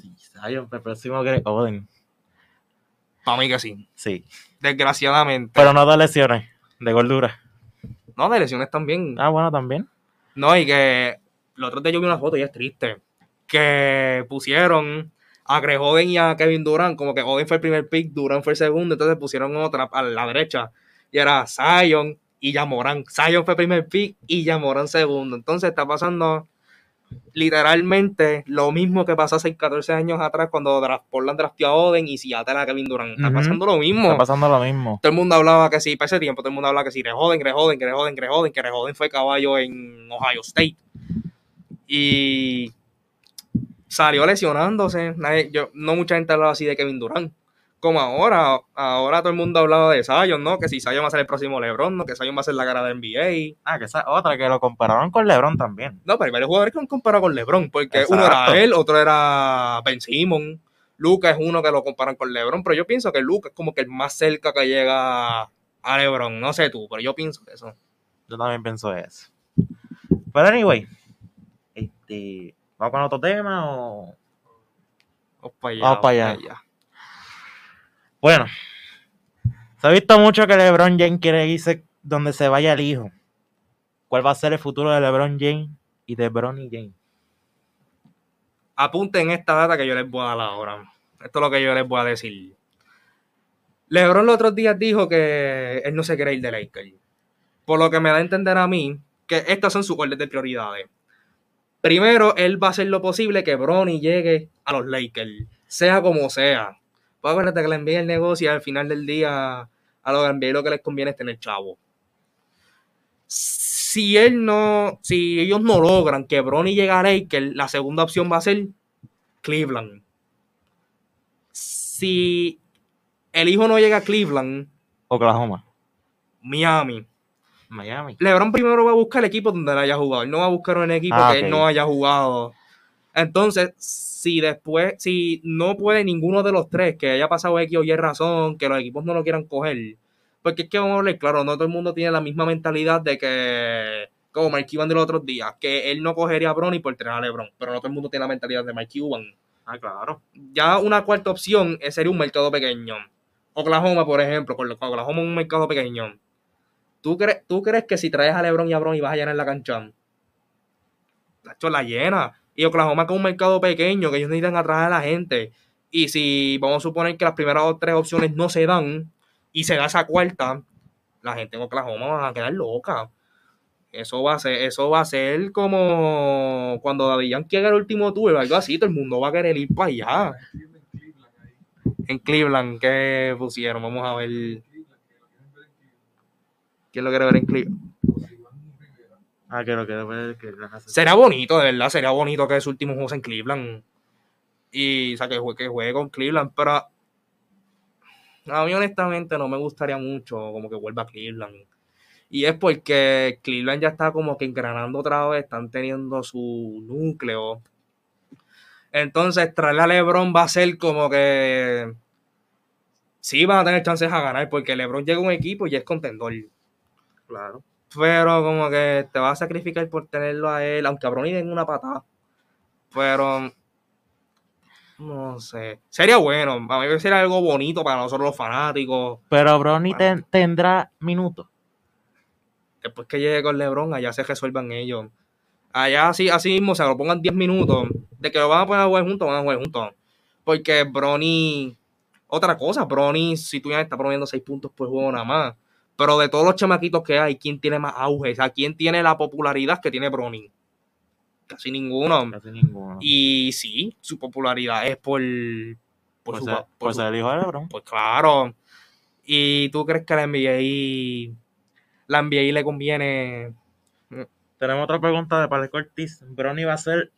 Sí, Zion, el próximo Greg Oden. Para mí que sí. Sí. Desgraciadamente. Pero no de lesiones, de gordura. No, de lesiones también. Ah, bueno, también. No, y que los otros días yo vi una foto y es triste. Que pusieron a Greg Oden y a Kevin Durant, como que Oden fue el primer pick, Durant fue el segundo, entonces pusieron otra a la derecha. Y era Zion y Yamoran. Zion fue el primer pick y Yamoran segundo. Entonces está pasando literalmente lo mismo que pasó hace 14 años atrás cuando draft, Portland drafteó a Oden y Seattle a Kevin Durant. Está pasando lo mismo. Está pasando lo mismo. Todo el mundo hablaba que sí, para ese tiempo todo el mundo hablaba que sí, Grejoden, Grejoden, Grejoden, Grejoden, que Grejoden fue caballo en Ohio State. Y salió lesionándose. Nadie- yo, no mucha gente hablaba así de Kevin Durant. Como ahora, ahora todo el mundo ha hablado de Zion, ¿no? Que si Zion va a ser el próximo LeBron, ¿no? Que Zion va a ser la cara de NBA. Ah, que esa es otra, que lo compararon con LeBron también. No, pero hay varios jugadores que lo han comparado con LeBron, porque uno era él, otro era Ben Simon. Luca es uno que lo comparan con LeBron, pero yo pienso que Luca es como que el más cerca que llega a LeBron. No sé tú, pero yo pienso eso. Yo también pienso eso. Pero anyway, este, ¿vamos con otro tema o...? Vamos para allá. Vamos para allá. Bueno, se ha visto mucho que LeBron James quiere irse donde se vaya el hijo. ¿Cuál va a ser el futuro de LeBron James y de Bronny James? Apunten esta data que yo les voy a dar ahora. Esto es lo que yo les voy a decir. LeBron los otros días dijo que él no se quiere ir de Lakers. Por lo que me da a entender a mí que estas son sus órdenes de prioridades. Primero, él va a hacer lo posible que Bronny llegue a los Lakers, sea como sea. Pues acuérdate que le envíe el negocio y al final del día a los NBA lo que les conviene es tener chavo. Si él no, si ellos no logran que Bronny llegue a Lakers, la segunda opción va a ser Cleveland. Si el hijo no llega a Cleveland, Oklahoma, Miami. Miami. LeBron primero va a buscar el equipo donde él haya jugado. Él no va a buscar un equipo Ah, que él no haya jugado. Entonces, si después, si no puede ninguno de los tres, que haya pasado X o Y razón, que los equipos no lo quieran coger, porque es que vamos a hablar claro, no todo el mundo tiene la misma mentalidad de que, como Mike Cuban de los otros días, que él no cogería a Bronny por tener a LeBron, pero no todo el mundo tiene la mentalidad de Mike Cuban. Ah, claro. Ya una cuarta opción sería un mercado pequeño. Oklahoma, por ejemplo, con Oklahoma es un mercado pequeño. ¿Tú crees, ¿Tú crees que si traes a LeBron y a Bronny vas a llenar la cancha? Tacho, la llena. Y Oklahoma con un mercado pequeño que ellos necesitan atraer a la gente. Y si vamos a suponer que las primeras dos, tres opciones no se dan y se da esa cuarta, la gente en Oklahoma va a quedar loca. Eso va a ser, eso va a ser como cuando Daddy Yankee haga el último tour, algo así, todo el mundo va a querer ir para allá. En Cleveland ¿qué pusieron? Vamos a ver. ¿Quién lo quiere ver en Cleveland? Ah, que lo que ver que las hace- Sería bonito, de verdad, sería bonito que su último juego sea en Cleveland. Y, o sea, que juegue, que juegue con Cleveland, pero a mí honestamente no me gustaría mucho como que vuelva a Cleveland. Y es porque Cleveland ya está como que engranando otra vez, están teniendo su núcleo. Entonces, traerle a LeBron va a ser como que sí van a tener chances a ganar, porque LeBron llega a un equipo y es contendor. Claro. Pero como que te vas a sacrificar por tenerlo a él, aunque a Bronny den una patada. Pero no sé. Sería bueno. A mí sería algo bonito para nosotros los fanáticos. Pero Bueno. ten- tendrá minutos. Después que llegue con LeBron, allá se resuelvan ellos. Allá así, así mismo se lo pongan 10 minutos. De que lo van a poner a jugar juntos, van a jugar juntos. Porque Bronny. Otra cosa, Bronny, si tú ya estás promoviendo 6 puntos por juego nada más. Pero de todos los chamaquitos que hay, ¿quién tiene más auge? O sea, ¿quién tiene la popularidad que tiene Bronny? Casi ninguno. Casi ninguno. Y sí, su popularidad es por. Por, su, por por su- el hijo de LeBron. pues claro. ¿Y tú crees que la NBA. La NBA le conviene. Tenemos otra pregunta de Pablo Cortiz. Bronny va a ser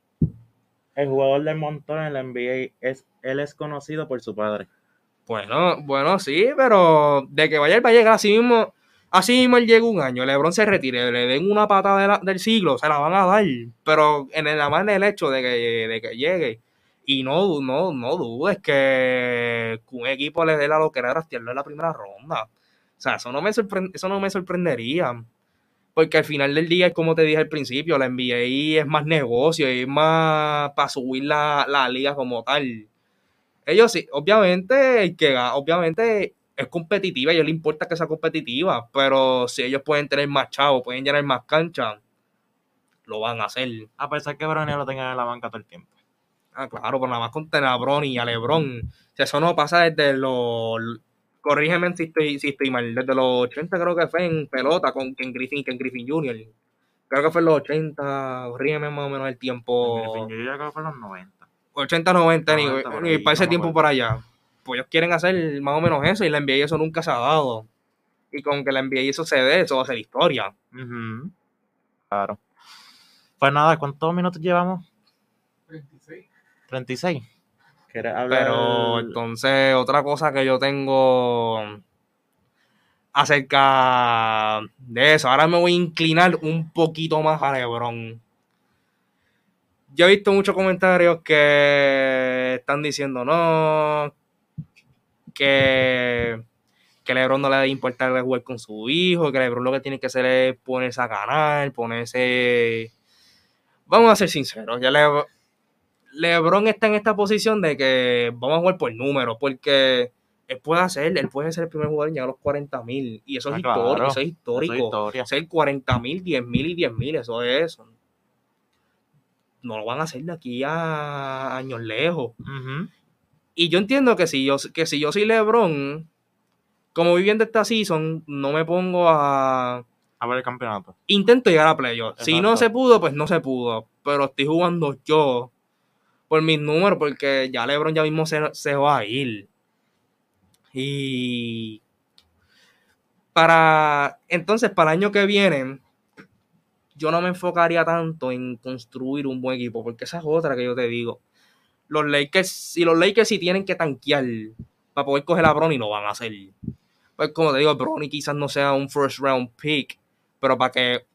el jugador del montón en la NBA. Es, él es conocido por su padre. Bueno, bueno, sí, pero de que vaya va a llegar así mismo. Así mismo él llega un año, LeBron se retire, le den una patada de del siglo, se la van a dar. Pero en el, en el hecho de que, de que llegue. Y no, no, no dudes que un equipo le dé la loquera de rastrearlo en la primera ronda. O sea, eso no me, sorpre- eso no me sorprendería. Porque al final del día, como te dije al principio, la NBA es más negocio, es más para subir la, la liga como tal. Ellos sí, obviamente, el que obviamente es competitiva, a ellos les importa que sea competitiva, pero si ellos pueden tener más chavos, pueden llenar más canchas, lo van a hacer. A pesar que Bronny lo tenga en la banca todo el tiempo. Ah, claro, pero nada más con Bronny y a LeBron. Sea, eso no pasa desde los. Corrígeme si estoy, si estoy mal. Desde los 80 creo que fue en pelota con Ken Griffin y Ken Griffin Jr. Creo que fue en los 80. Corrígeme más o menos el tiempo. Yo creo que fue en los 90. 80, 90, ni, 90 por ni para ese tiempo por allá. Pues ellos quieren hacer más o menos eso y la NBA eso nunca se ha dado. Y con que la NBA eso se dé, eso va a ser historia. Ujú. Claro. Pues nada, ¿cuántos minutos llevamos? 36. 36. ¿Quieres hablar? Pero entonces, otra cosa que yo tengo acerca de eso, ahora me voy a inclinar un poquito más a LeBron. Yo he visto muchos comentarios que están diciendo no, que, que LeBron no le debe importar jugar con su hijo, que LeBron lo que tiene que hacer es ponerse a ganar, ponerse... Vamos a ser sinceros, ya Le- LeBron está en esta posición de que vamos a jugar por números, porque él puede hacer, él puede ser el primer jugador en llegar a los 40 mil, y eso, Ah, es claro. histórico, eso es Eso histórico. es historia. Ser 40 mil, 10 mil y 10 mil, eso es eso. No lo van a hacer de aquí a años lejos. Y yo entiendo que si yo, que si yo soy LeBron, como voy viendo esta season, no me pongo a. A ver el campeonato. Intento llegar a playoffs. Si no se pudo, pues no se pudo. Pero estoy jugando yo por mis números, porque ya LeBron ya mismo se, se va a ir. Y. Para. Entonces, para el año que viene, yo no me enfocaría tanto en construir un buen equipo, porque esa es otra que yo te digo. Los Lakers, si los Lakers sí tienen que tanquear para poder coger a Bronny, lo van a hacer. Pues como te digo, Bronny quizás no sea un first round pick, pero para que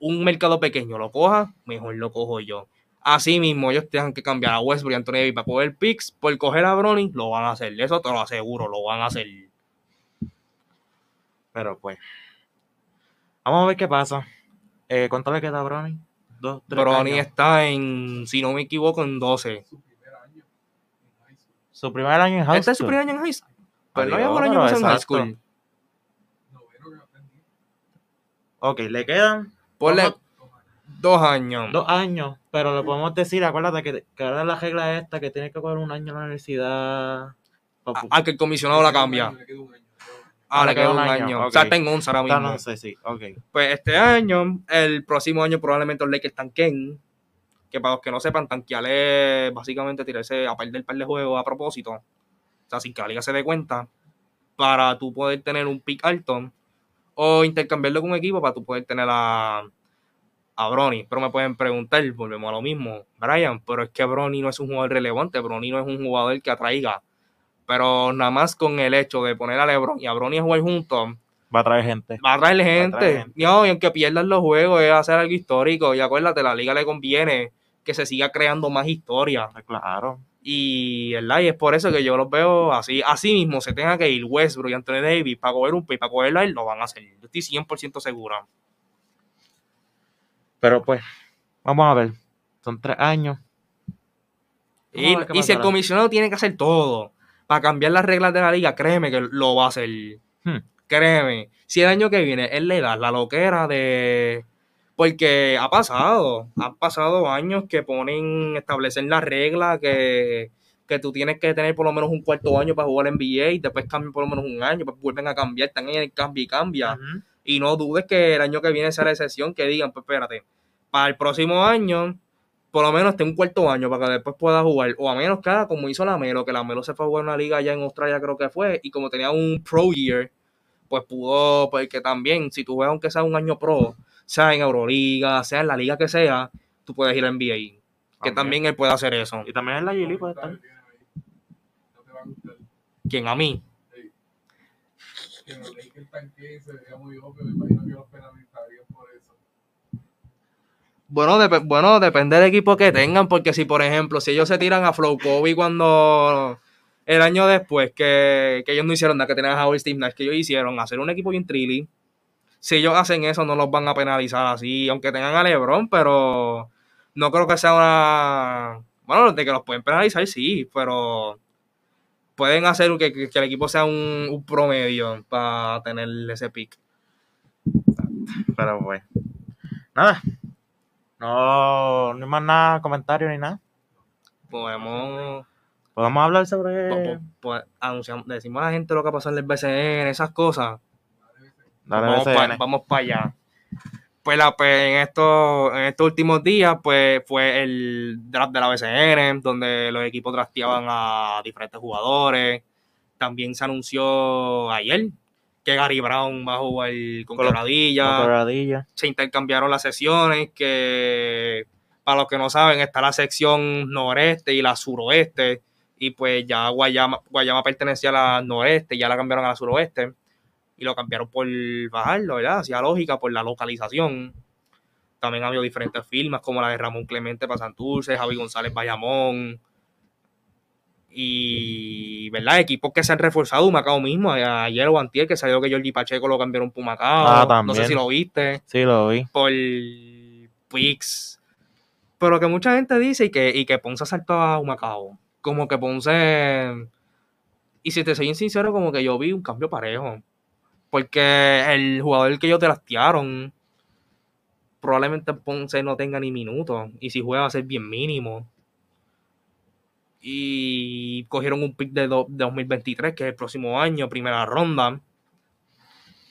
un mercado pequeño lo coja, mejor lo cojo yo. Así mismo, ellos tengan que cambiar a Westbrook y Anthony Davis para coger picks, por coger a Bronny, lo van a hacer. Eso te lo aseguro, lo van a hacer. Pero pues. Vamos a ver qué pasa. Eh, ¿Cuánto le queda a Bronny? Dos, tres Bronny años. está en, si no me equivoco, en 12. Su primer año en high school. Este es su primer año en high school. Pues no Adiós, lleva un año pero en high school. Ok, le quedan Ponle dos años. dos años, pero le podemos decir, acuérdate que, que ahora la regla es esta, que tiene que coger un año en la universidad. A, a que el comisionado la cambia. Le queda un año, le queda un año. Ah, le le queda queda un un año. año, O sea, en 11 ahora mismo. no sé, sí, ok. Pues este año, el próximo año probablemente los Lakers tanquen. Que para los que no sepan, tanquear es básicamente tirarse a perder par de juegos a propósito. O sea, sin que la liga se dé cuenta. Para tú poder tener un pick alto. O intercambiarlo con un equipo para tú poder tener a, a Bronny. Pero me pueden preguntar, volvemos a lo mismo. Brian, pero es que Bronny no es un jugador relevante. Bronny no es un jugador que atraiga. Pero nada más con el hecho de poner a LeBron y a Bronny a jugar juntos, Va a traer gente. Va a traer gente. traer gente. No, y aunque pierdan los juegos, es hacer algo histórico. Y acuérdate, la liga le conviene que se siga creando más historia. Claro. Y, ¿verdad? y es por eso que yo los veo así. Así mismo, se tenga que ir Westbrook y Anthony Davis para coger un pick, para cogerlo lo van a hacer. Yo estoy 100% segura. Pero pues, vamos a ver. Son tres años. Y, si el comisionado tiene que hacer todo para cambiar las reglas de la liga, créeme que lo va a hacer. Hmm. Créeme. Si el año que viene él le da la loquera de. Porque ha pasado. Han pasado años que ponen, establecen la regla que, que tú tienes que tener por lo menos un cuarto año para jugar NBA y después cambian por lo menos un año, pues vuelven a cambiar, están en el cambio y cambia. Y no dudes que el año que viene sea la excepción, que digan, pues espérate, para el próximo año, por lo menos esté un cuarto año para que después pueda jugar. O a menos que haga como hizo la Melo, que la Melo se fue a jugar una liga allá en Australia, creo que fue, y como tenía un pro year, pues pudo, pues que también, si tú juegas aunque sea un año pro, sea en Euroliga, sea en la liga que sea, tú puedes ir a NBA. Que También. también él puede hacer eso. Y también en la Gili puede estar. No te va a gustar. Quien a mí. Sí. Que los Lakers tanqueen se veía muy obvio. Me imagino que los penalizarían por eso. Bueno, bueno, depende del equipo que tengan, porque si, por ejemplo, si ellos se tiran a Flow Kobe cuando el año después que, que ellos no hicieron nada, que tenían a Howard Steve Nash, que ellos hicieron, hacer un equipo bien trilly, si ellos hacen eso, no los van a penalizar así, aunque tengan a LeBron, pero no creo que sea una. Bueno, de que los pueden penalizar, sí, pero pueden hacer que, que- el equipo sea un, un promedio para tener ese pick. Pero pues. Nada. No, no hay más nada, comentario ni nada. Podemos. Podemos hablar sobre. anunciamos, decimos a la gente lo que pasó en el BCN, esas cosas. Dale, vamos para vamos pa allá. Pues, la, pues en, estos, en estos últimos días, pues fue el draft de la BCN, donde los equipos drafteaban a diferentes jugadores. También se anunció ayer que Gary Brown va a jugar con Con Quebradilla Quebradilla. se intercambiaron las secciones, que para los que no saben, está la sección noreste y la suroeste, Y pues ya Guayama, Guayama pertenecía a la noreste, ya la cambiaron a la suroeste. Y lo cambiaron por bajarlo, ¿verdad? Hacía lógica por la localización. También ha habido diferentes firmas, como la de Ramón Clemente para Santurce, Javi González Bayamón. Y, ¿verdad? Equipos que se han reforzado, Macao mismo. Ayer o antier que salió que Jordi Pacheco lo cambiaron por Macao. Ah, No sé si lo viste Sí, lo vi. por Pix. Pero que mucha gente dice y que, y que Ponce saltó a Humacao. Como que Ponce. Y si te soy sincero, como que yo vi un cambio parejo. Porque el jugador que ellos draftearon probablemente en Ponce no tenga ni minutos. Y si juega va a ser bien mínimo. Y cogieron un pick de, do- de 2023, que es el próximo año, primera ronda.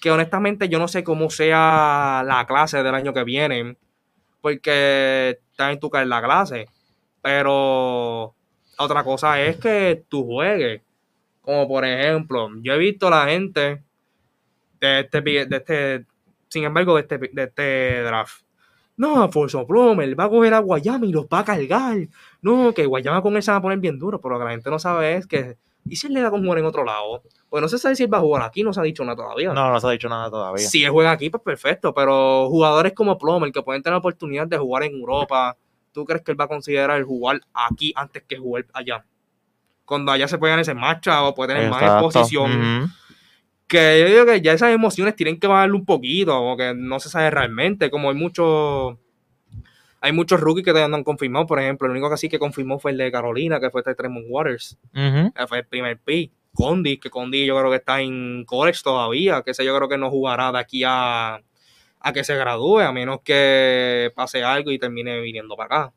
Que honestamente yo no sé cómo sea la clase del año que viene. Porque está en tu en la clase. Pero otra cosa es que tú juegues. Como por ejemplo, yo he visto la gente de este, de este sin embargo, de este, de este draft. No, Alfonso Plomer va a coger a Guayama y los va a cargar. No, que Guayama con él se va a poner bien duro, pero lo que la gente no sabe es que. ¿Y si él le da con jugar en otro lado? Pues no se sabe si él va a jugar aquí, no se ha dicho nada todavía. No, no se ha dicho nada todavía. Si él juega aquí, pues perfecto, pero jugadores como Plomer que pueden tener oportunidad de jugar en Europa, ¿tú crees que él va a considerar jugar aquí antes que jugar allá? Cuando allá se puede ganar ese matcha o puede tener más exposición. Que yo digo que ya esas emociones tienen que bajarle un poquito, o que no se sabe realmente, como hay muchos hay muchos rookies que todavía no han confirmado, por ejemplo, el único que sí que confirmó fue el de Carolina, que fue este Tremont Waters, que fue el primer pick. Condi, que Condi yo creo que está en college todavía, que ese yo creo que no jugará de aquí a, a que se gradúe, a menos que pase algo y termine viniendo para acá.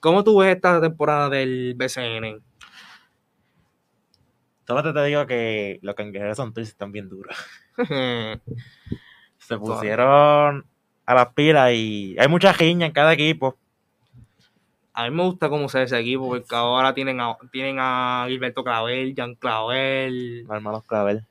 ¿Cómo tú ves esta temporada del BCN? Solo te digo que los cangrejeros son tuyos están bien duros. Se pusieron a las pilas y hay mucha giña en cada equipo. A mí me gusta cómo se ve ese equipo, porque ahora tienen a, tienen a Gilberto Clavel, Jan Clavel, hermanos Clavel.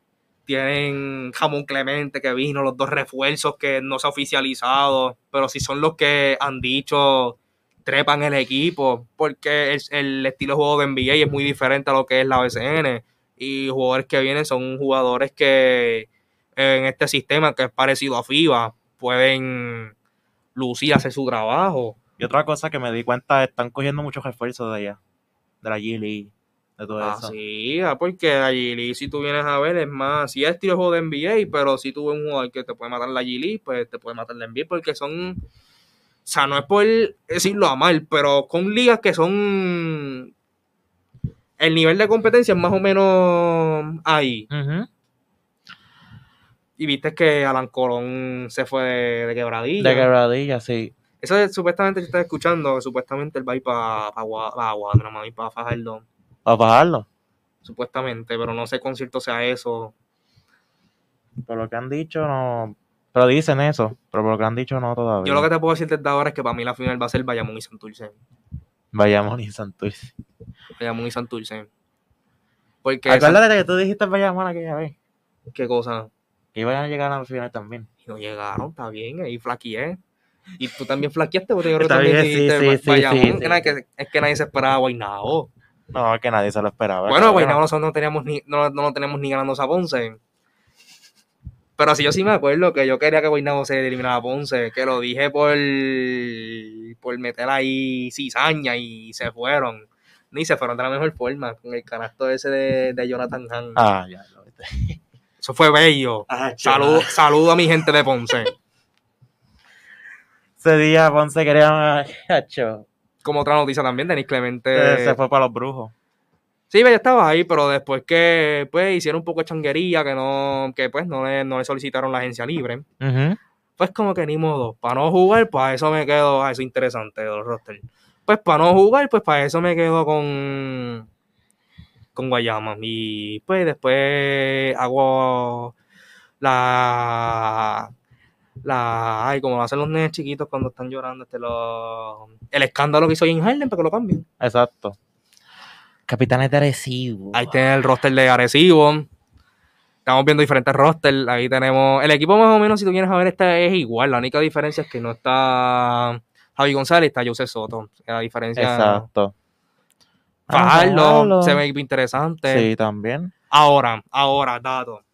tienen Jamón Clemente que vino, los dos refuerzos que no se ha oficializado, pero si son los que han dicho trepan el equipo, porque el, el estilo de juego de NBA es muy diferente a lo que es la BCN. Y jugadores que vienen son jugadores que en este sistema que es parecido a FIBA pueden lucir, hacer su trabajo. Y otra cosa que me di cuenta, están cogiendo muchos refuerzos de allá. De la G-League, de todo Ah, eso. sí, ah, porque la G-League, si tú vienes a ver, es más, si es estilo de juego de NBA, pero si tú ves un jugador que te puede matar la G-League, pues te puede matar la NBA, porque son, o sea, no es por decirlo a mal, pero con ligas que son, el nivel de competencia es más o menos ahí. Y viste que Alan Colón se fue de, de quebradilla. De quebradilla, sí. Eso es, supuestamente, si estás escuchando, que supuestamente él va a ir para pa, pa Guadalajara, para Fajardo. Para bajarlo. supuestamente, pero no sé cuán cierto sea eso. Por lo que han dicho, no. Pero dicen eso. Pero por lo que han dicho, no todavía. Yo lo que te puedo decir desde ahora es que para mí la final va a ser Bayamón y Santurce. Bayamón y Santurce. Bayamón y Santurce. Porque Acuérdate que tú dijiste Bayamón aquella vez. qué cosa. Que iban a llegar a la final también. Y no llegaron, está bien, ahí flaqueé. Y tú también flaqueaste porque yo creo que también sí, dijiste sí, sí, Bayamón. que es que nadie se esperaba a Guaynabo. No, que nadie se lo esperaba. Bueno. Guaynabo nosotros no teníamos ni, no, no lo tenemos ni ganando a Ponce. Pero sí, yo sí me acuerdo que yo quería que Guaynabo se eliminara a Ponce, que lo dije por, por meter ahí cizaña y se fueron. Ni se fueron de la mejor forma, con el canasto ese de, de Jonathan Han. Ah, ya lo viste. Eso fue bello. Ah, Saludo, saludo a mi gente de Ponce. Ese día Ponce quería. Hacho, Como otra noticia también, Denis Clemente. se fue para los brujos. Sí, yo estaba ahí, pero después que pues hicieron un poco de changuería, que no, que pues no le, no le solicitaron la agencia libre, pues como que ni modo, para no jugar, pues a eso me quedo, a eso interesante de los rosters. Pues para no jugar, pues para eso me quedo con con Guayama. Y pues después hago la la ay, como lo hacen los nenes chiquitos cuando están llorando, este lo, el escándalo que hizo en Harlem para que lo cambien. Exacto. Capitanes de Arecibo. Ahí tiene el roster de Arecibo. Estamos viendo diferentes rosters. Ahí tenemos. El equipo más o menos, si tú vienes a ver, este es igual. La única diferencia es que no está Javi González, está José Soto. La diferencia. Exacto. Fajardo, se ve equipo interesante. Sí, también. Ahora, ahora, dato.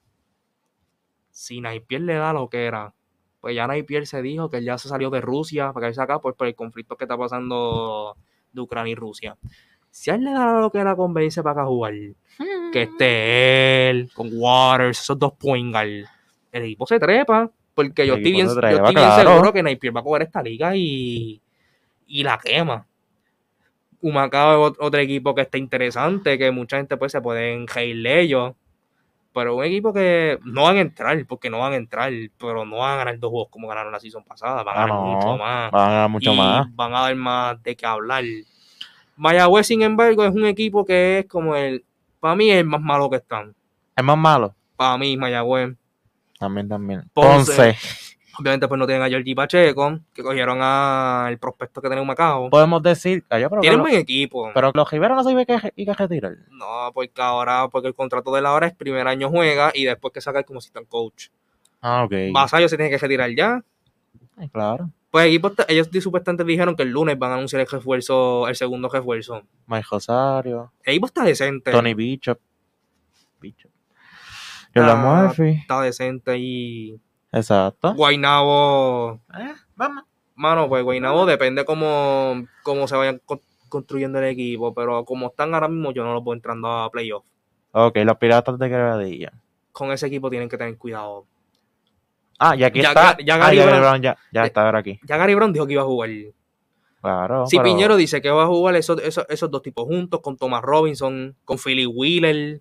Si Napier le da lo que era, pues ya Napier se dijo que él ya se salió de Rusia para irse acá pues, por el conflicto que está pasando de Ucrania y Rusia. Si a él le da lo que era con venirse para acá jugar, que esté él, con Waters, esos dos point guard, el equipo se trepa, porque yo estoy bien, se yo trepa, estoy bien claro. seguro que Napier va a coger esta liga y, y la quema. Humacao es ot- otro equipo que está interesante, que mucha gente pues se pueden reír de ellos. Pero un equipo que no van a entrar, porque no van a entrar, pero no van a ganar dos juegos como ganaron la season pasada, van a Ah, ganar no. mucho más. Van a ganar mucho y más. van a dar más de qué hablar. Mayagüez, sin embargo, es un equipo que es como el, para mí es el más malo que están. Es más malo. Para mí, Mayagüez. También, también. Ponce. Ponce. Obviamente, pues no tienen a Georgie Pacheco, que cogieron al prospecto que tenía un Macao. Podemos decir. ah, yo, pero, Tienen que buen equipo. pero los Rivera no se iba que retirar. No, porque ahora, porque el contrato de la hora es primer año juega y después que saca como assistant coach. Ah, ok. Vasallo se tiene que retirar ya. Ay, claro. Pues el equipo, está- ellos supuestamente dijeron que el lunes van a anunciar el refuerzo, el segundo refuerzo. Mike Rosario. El equipo está decente. Tony Bishop. Bishop. Murphy. Está decente y Exacto. Guainabo, Eh, vamos. mano, pues Guainabo depende cómo, cómo se vayan co- construyendo el equipo, pero como están ahora mismo yo no los voy entrando a playoff. Ok, los piratas de Quebradilla. Con ese equipo tienen que tener cuidado. Ah, y aquí Ya- está. ya- ya ah, Gary ya Brown- Brown ya, ya está ahora aquí. Ya Gary Brown dijo que iba a jugar. Claro. Si pero- Piñero dice que va a jugar esos, esos, esos dos tipos juntos, con Thomas Robinson, con Philly Wheeler.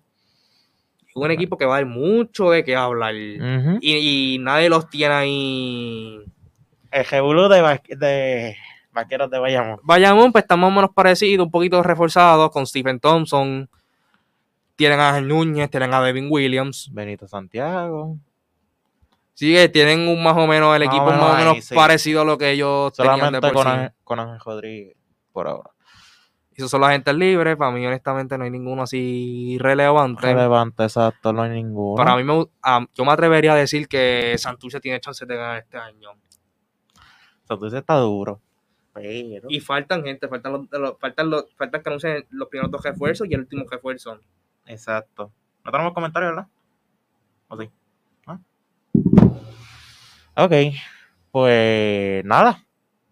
Un equipo que va a dar mucho de qué hablar. Y, y nadie los tiene ahí. El Jebulú de, va- de Vaqueros de Bayamón. Bayamón, pues está más o menos parecido, un poquito reforzado con Stephen Thompson. Tienen a Ángel Núñez, tienen a Devin Williams. Benito Santiago. Sí, que tienen un más o menos, el Más equipo menos más o ahí, menos sí. parecido a lo que ellos tenían de por con, sí. Ángel, con Ángel Rodríguez. Por ahora. Esos son los agentes libres. Para mí, honestamente, no hay ninguno así relevante. Relevante, exacto, no hay ninguno. Para mí, me ah, yo me atrevería a decir que Santurce tiene chances de ganar este año. Santurce está duro. Pero. Y faltan gente, faltan los, los- faltan los, faltan que anuncien los primeros dos refuerzos y el último refuerzo. Exacto. No tenemos comentarios, ¿verdad? ¿O sí? Ok. Pues nada.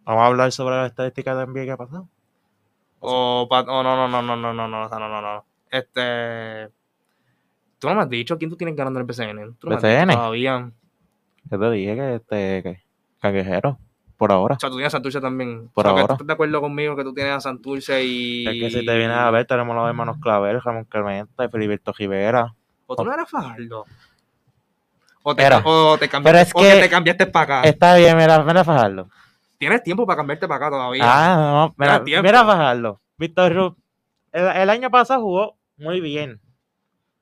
Vamos a hablar sobre las estadísticas de NBA que ha pasado. O, pa- oh, no, no, no, no, no, no, no, no, no, no. Este. Tú no me has dicho quién tú tienes ganando el BCN. Tú no dicho todavía. Yo te dije que este. Que. Por ahora. O sea, tú tienes a Santurce también. Por O sea, ahora. estás de acuerdo conmigo que tú tienes a Santurce y. Es que si te vienes a ver, tenemos los hermanos Clavel, Ramón Clemente, Filiberto Rivera. O tú no eras Fajardo. O te, Era. o te cambiaste, Pero es o que que- te cambiaste para acá. Está bien, mira, mira Fajardo. Tienes tiempo para cambiarte para acá todavía. Ah, no, mira, mira Fajardo. Víctor Ruth. El, el año pasado jugó muy bien.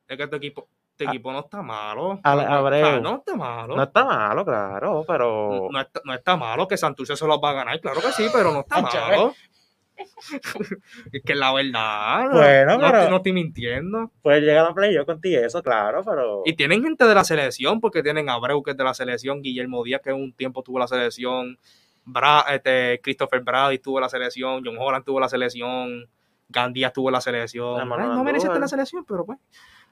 Es que tu equipo, tu Ah. equipo no está malo. Ale- O sea, Abreu. no está malo. No está malo, claro, pero. No está, no está malo que Santurce se los va a ganar, claro que sí, pero no está malo. Es que la verdad, no- Bueno, no, pero- no estoy mintiendo. Puede llegar a playoff contigo, eso, claro, pero. Y tienen gente de la selección, porque tienen a Abreu, que es de la selección, Guillermo Díaz, que un tiempo tuvo la selección, Bra- este, Christopher Brady tuvo la selección, John Holland tuvo la selección, Gandía tuvo la selección. Ay, no Andújar. la selección, pero pues.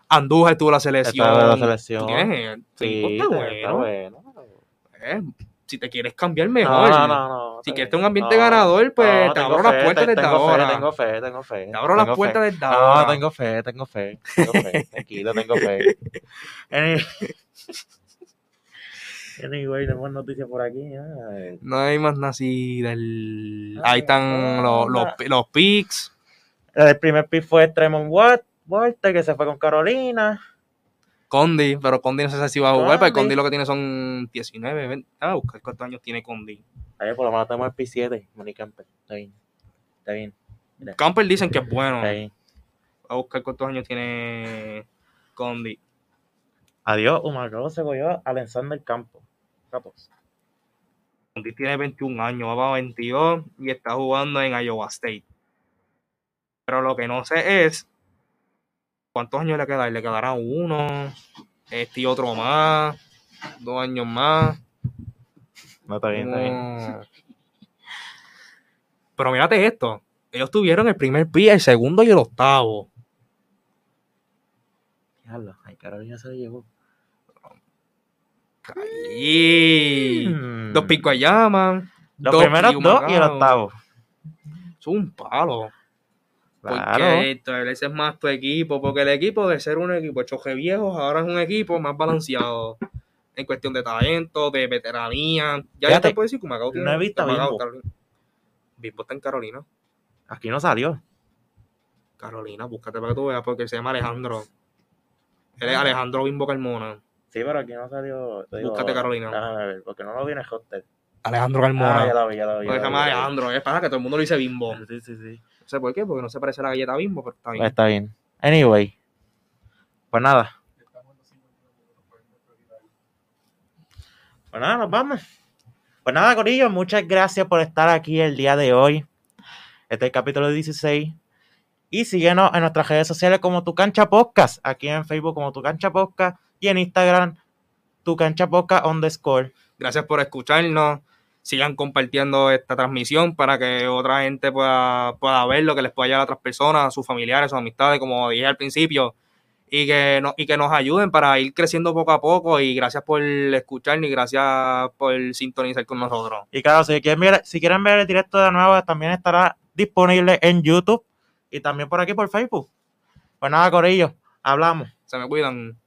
Andújar tuvo la selección. Está la Sí, está está bueno. bueno. Eh, si te quieres cambiar, mejor. no, no, no. Si quieres un ambiente ganador, pues te abro las puertas te- desde tengo ahora. Fe, tengo fe, tengo fe. Te abro las puertas fe. desde No, ahora. tengo fe, tengo fe, tengo fe. Tranquilo, tengo fe. Any- Anyway, tenemos noticias por aquí. ay. No hay más del... Ah, Ahí están los, los, picks. El primer pick fue Tremont Watt, Walter, que se fue con Carolina. Condi, pero Condi no sé si va a jugar, porque Condi. Lo que tiene son 19, 20. Ah, buscar cuántos años tiene Condi. Ahí por lo menos tenemos el P7, Moni Camper. Está bien. Está bien. Mira, Camper dicen que es bueno. está bien. A buscar cuántos años tiene Condi. Adiós, Humacao se cogió a Alexander Campo. Capos. Condi tiene 21 años, va para 22 y está jugando en Iowa State. Pero lo que no sé es cuántos años le queda. Le quedará uno, este y otro más, dos años más. No, está bien, está bien. Pero mírate esto. Ellos tuvieron el primer pick, el segundo y el octavo. Diablo, ay, Carolina se lo llevó. Y Mm. dos picos llaman. Los primeros dos y el octavo. Es un palo. Claro. Porque esto, ese es más tu equipo. Porque el equipo de ser un equipo de choque viejos, ahora es un equipo más balanceado. En cuestión de talento, de veteranía. Ya Fíjate, te puedo decir que Macao tiene- no he visto a Bimbo. Carolina. Bimbo está en Carolina. Aquí no salió. Carolina, búscate para que tú veas, porque se llama Alejandro. Él es Alejandro Bimbo Carmona. Sí, pero aquí no salió. te Búscate, Carolina. Déjame ver, porque no lo vi en el hostel. Alejandro Ah, Carmona. ya lo vi, ya lo vi. ya Porque se lo llama vi, ya lo Alejandro. Es para que todo el mundo le dice Bimbo. Sí, sí, sí. No sé por qué, porque no se parece a la galleta Bimbo, pero está bien. Está bien. Anyway. Pues nada. Estamos en los 50 minutos, pueden despedir ahí. Pues nada, nos vamos. Pues nada, Corillo, muchas gracias por estar aquí el día de hoy. Este es el capítulo 16. Y síguenos en nuestras redes sociales como Tu Cancha Podcast. Aquí en Facebook como Tu Cancha Podcast. Y en Instagram, Tu Cancha Podcast underscore. Gracias por escucharnos. Sigan compartiendo esta transmisión para que otra gente pueda, pueda verlo, que les pueda llegar a otras personas, a sus familiares, a sus amistades, como dije al principio, y que, no, y que nos ayuden para ir creciendo poco a poco. Y gracias por escucharnos y gracias por sintonizar con nosotros. Y claro, si quieren, ver, si quieren ver el directo de nuevo, también estará disponible en YouTube y también por aquí por Facebook. Pues nada, Corillo, hablamos. Se me cuidan.